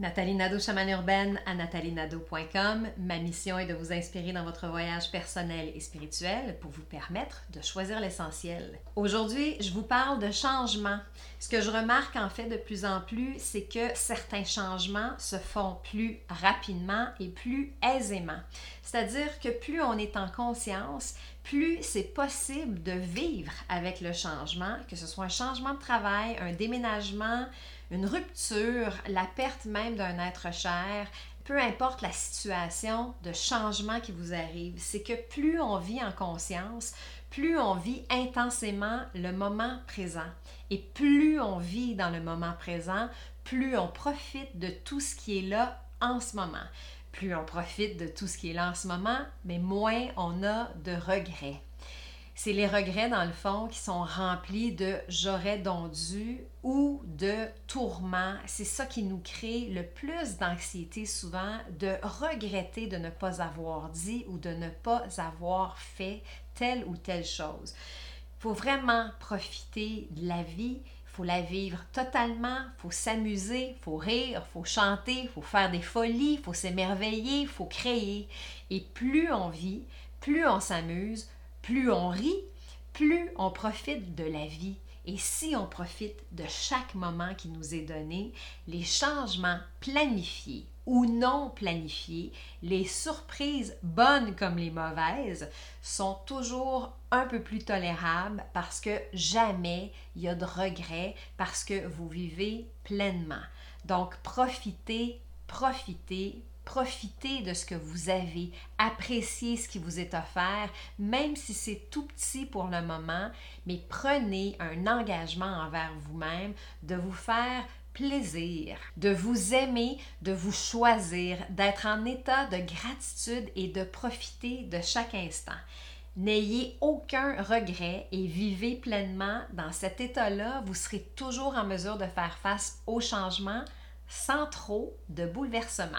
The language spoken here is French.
Nathalie Nadeau, chamane urbaine à nathalienado.com. Ma mission est de vous inspirer dans votre voyage personnel et spirituel pour vous permettre de choisir l'essentiel. Aujourd'hui, je vous parle de changement. Ce que je remarque en fait de plus en plus, c'est que certains changements se font plus rapidement et plus aisément. C'est-à-dire que plus on est en conscience, plus c'est possible de vivre avec le changement, que ce soit un changement de travail, un déménagement, une rupture, la perte même d'un être cher, peu importe la situation de changement qui vous arrive, c'est que plus on vit en conscience, plus on vit intensément le moment présent. Et plus on vit dans le moment présent, plus on profite de tout ce qui est là en ce moment. Plus on profite de tout ce qui est là en ce moment, mais moins on a de regrets. C'est les regrets, dans le fond, qui sont remplis de j'aurais donc dû ou de tourments. C'est ça qui nous crée le plus d'anxiété souvent, de regretter de ne pas avoir dit ou de ne pas avoir fait telle ou telle chose. Il faut vraiment profiter de la vie. Faut la vivre totalement, faut s'amuser, faut rire, faut chanter, faut faire des folies, faut s'émerveiller, il faut créer. Et plus on vit, plus on s'amuse, plus on rit, plus on profite de la vie. Et si on profite de chaque moment qui nous est donné, les changements planifiés ou non planifiés, les surprises bonnes comme les mauvaises, sont toujours un peu plus tolérables parce que jamais il y a de regrets parce que vous vivez pleinement. Donc profitez, profitez, Profitez de ce que vous avez, appréciez ce qui vous est offert, même si c'est tout petit pour le moment, mais prenez un engagement envers vous-même de vous faire plaisir, de vous aimer, de vous choisir, d'être en état de gratitude et de profiter de chaque instant. N'ayez aucun regret et vivez pleinement dans cet état-là. Vous serez toujours en mesure de faire face au changement sans trop de bouleversement.